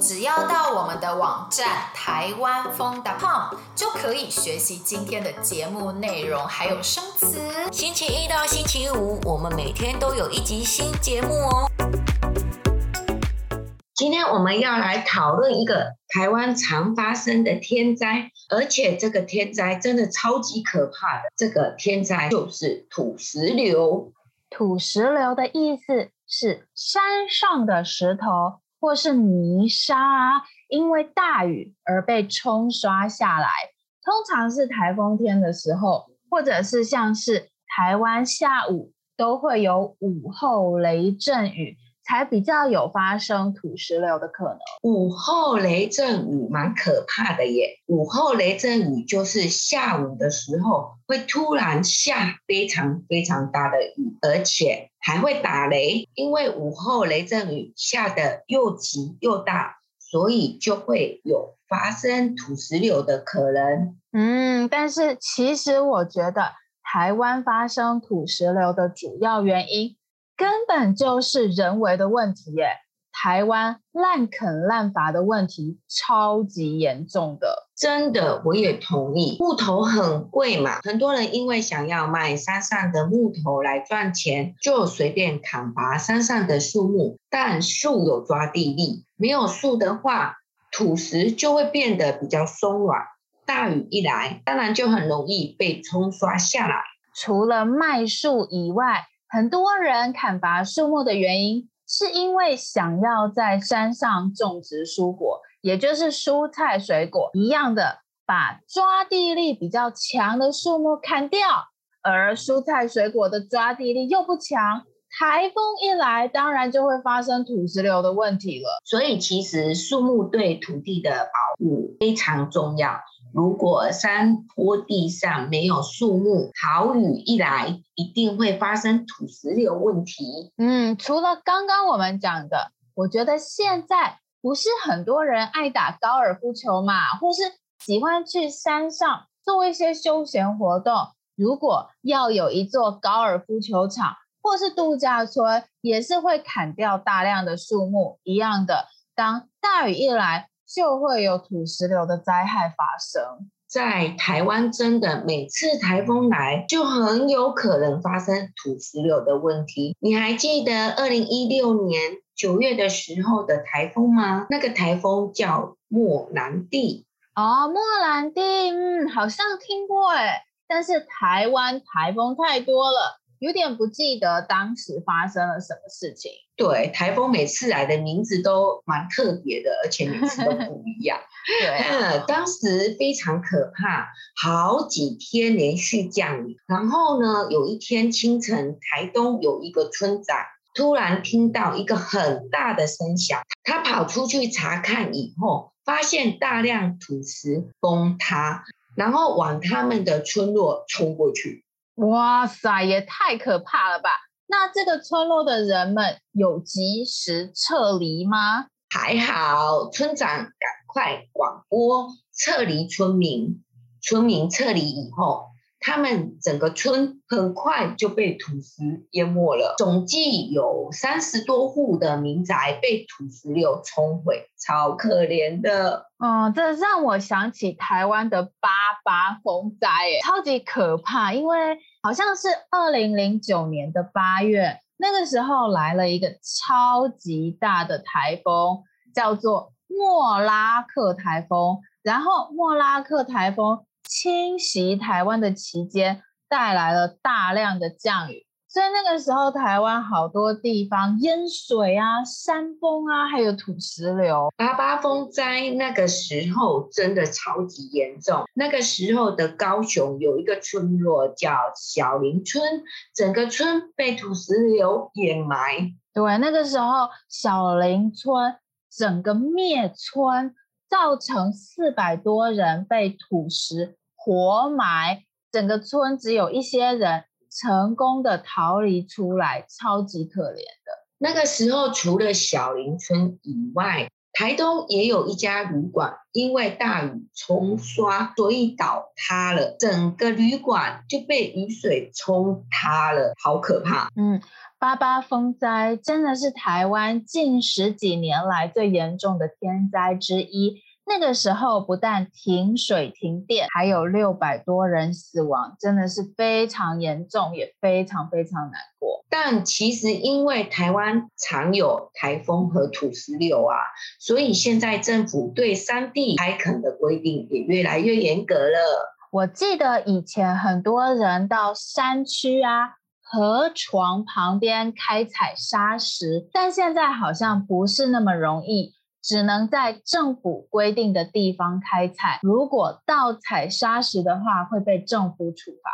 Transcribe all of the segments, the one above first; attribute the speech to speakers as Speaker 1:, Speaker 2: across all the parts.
Speaker 1: 只要到我们的网站台湾风 .com 就可以学习今天的节目内容，还有生词。
Speaker 2: 星期一到星期五，我们每天都有一集新节目哦。
Speaker 3: 今天我们要来讨论一个台湾常发生的天灾，而且这个天灾真的超级可怕的。这个天灾就是土石流。
Speaker 4: 土石流的意思是山上的石头或是泥沙啊，因为大雨而被冲刷下来。通常是台风天的时候，或者是像是台湾下午都会有午后雷阵雨。才比较有发生土石流的可能。
Speaker 3: 午后雷阵雨蛮可怕的耶。午后雷阵雨就是下午的时候会突然下非常非常大的雨，而且还会打雷。因为午后雷阵雨下的又急又大，所以就会有发生土石流的可能。
Speaker 4: 嗯，但是其实我觉得台湾发生土石流的主要原因。根本就是人为的问题耶！台湾滥垦滥伐的问题超级严重的，
Speaker 3: 真的，我也同意。木头很贵嘛，很多人因为想要卖山上的木头来赚钱，就随便砍伐山上的树木。但树有抓地力，没有树的话，土石就会变得比较松软。大雨一来，当然就很容易被冲刷下来。
Speaker 4: 除了卖树以外，很多人砍伐树木的原因，是因为想要在山上种植蔬果，也就是蔬菜水果一样的，把抓地力比较强的树木砍掉。而蔬菜水果的抓地力又不强，台风一来，当然就会发生土石流的问题了。
Speaker 3: 所以，其实树木对土地的保护非常重要。如果山坡地上没有树木，好雨一来，一定会发生土石流问题。
Speaker 4: 嗯，除了刚刚我们讲的，我觉得现在不是很多人爱打高尔夫球嘛，或是喜欢去山上做一些休闲活动。如果要有一座高尔夫球场或是度假村，也是会砍掉大量的树木一样的。当大雨一来，就会有土石流的灾害发生。
Speaker 3: 在台湾，真的每次台风来，就很有可能发生土石流的问题。你还记得二零一六年九月的时候的台风吗？那个台风叫莫兰蒂。
Speaker 4: 哦，莫兰蒂，嗯，好像听过哎，但是台湾台风太多了。有点不记得当时发生了什么事情。
Speaker 3: 对，台风每次来的名字都蛮特别的，而且每次都不一样。
Speaker 4: 对、啊
Speaker 3: 嗯，当时非常可怕，好几天连续降雨。然后呢，有一天清晨，台东有一个村长突然听到一个很大的声响，他跑出去查看以后，发现大量土石崩塌，然后往他们的村落冲过去。
Speaker 4: 哇塞，也太可怕了吧！那这个村落的人们有及时撤离吗？
Speaker 3: 还好，村长赶快广播撤离村民。村民撤离以后，他们整个村很快就被土石淹没了，总计有三十多户的民宅被土石流冲毁，超可怜的。
Speaker 4: 嗯，这让我想起台湾的八八风灾，超级可怕。因为好像是二零零九年的八月，那个时候来了一个超级大的台风，叫做莫拉克台风。然后莫拉克台风。侵袭台湾的期间，带来了大量的降雨，所以那个时候台湾好多地方淹水啊、山崩啊，还有土石流。
Speaker 3: 八八风灾那个时候真的超级严重。那个时候的高雄有一个村落叫小林村，整个村被土石流掩埋。
Speaker 4: 对，那个时候小林村整个灭村，造成四百多人被土石活埋，整个村只有一些人成功的逃离出来，超级可怜的。
Speaker 3: 那个时候，除了小林村以外，台东也有一家旅馆，因为大雨冲刷，所以倒塌了，整个旅馆就被雨水冲塌了，好可怕。
Speaker 4: 嗯，八八风灾真的是台湾近十几年来最严重的天灾之一。那个时候不但停水停电，还有六百多人死亡，真的是非常严重，也非常非常难过。
Speaker 3: 但其实因为台湾常有台风和土石流啊，所以现在政府对山地开垦的规定也越来越严格了。
Speaker 4: 我记得以前很多人到山区啊、河床旁边开采砂石，但现在好像不是那么容易。只能在政府规定的地方开采，如果盗采砂石的话，会被政府处罚。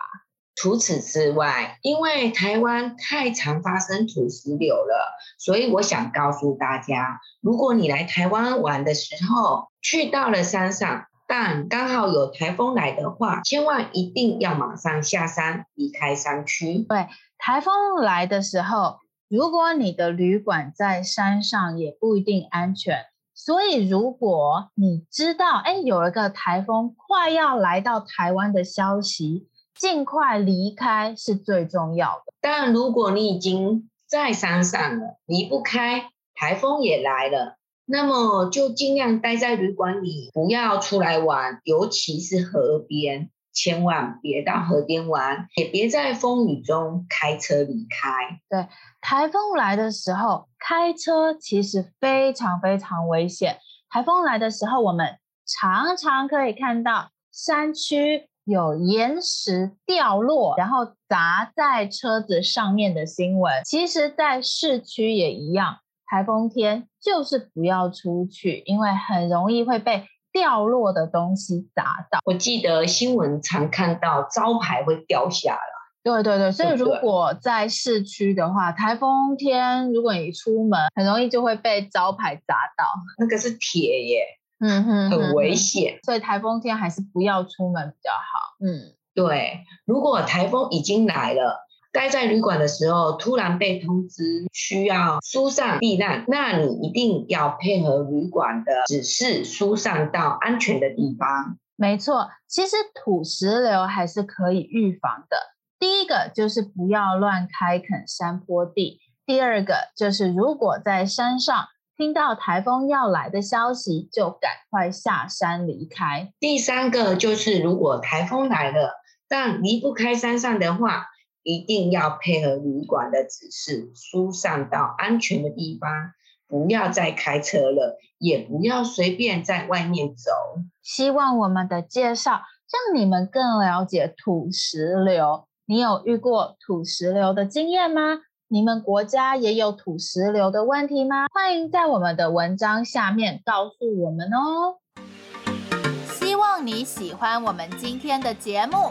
Speaker 3: 除此之外，因为台湾太常发生土石流了，所以我想告诉大家，如果你来台湾玩的时候，去到了山上，但刚好有台风来的话，千万一定要马上下山，离开山区。
Speaker 4: 对，台风来的时候，如果你的旅馆在山上，也不一定安全。所以，如果你知道，哎，有一个台风快要来到台湾的消息，尽快离开是最重要的。
Speaker 3: 但如果你已经在山上了，离不开，台风也来了，那么就尽量待在旅馆里，不要出来玩，尤其是河边。千万别到河边玩，也别在风雨中开车离开。
Speaker 4: 对，台风来的时候，开车其实非常非常危险。台风来的时候，我们常常可以看到山区有岩石掉落，然后砸在车子上面的新闻。其实，在市区也一样，台风天就是不要出去，因为很容易会被。掉落的东西砸到，
Speaker 3: 我记得新闻常看到招牌会掉下来。
Speaker 4: 对对对，所以如果在市区的话，台风天如果你出门，很容易就会被招牌砸到。
Speaker 3: 那个是铁耶，
Speaker 4: 嗯哼，
Speaker 3: 很危险。
Speaker 4: 所以台风天还是不要出门比较好。
Speaker 3: 嗯，对，如果台风已经来了。待在旅馆的时候，突然被通知需要疏散避难，那你一定要配合旅馆的指示疏散到安全的地方。
Speaker 4: 没错，其实土石流还是可以预防的。第一个就是不要乱开垦山坡地，第二个就是如果在山上听到台风要来的消息，就赶快下山离开。
Speaker 3: 第三个就是如果台风来了，但离不开山上的话。一定要配合旅馆的指示，疏散到安全的地方，不要再开车了，也不要随便在外面走。
Speaker 4: 希望我们的介绍让你们更了解土石流。你有遇过土石流的经验吗？你们国家也有土石流的问题吗？欢迎在我们的文章下面告诉我们哦。
Speaker 1: 希望你喜欢我们今天的节目。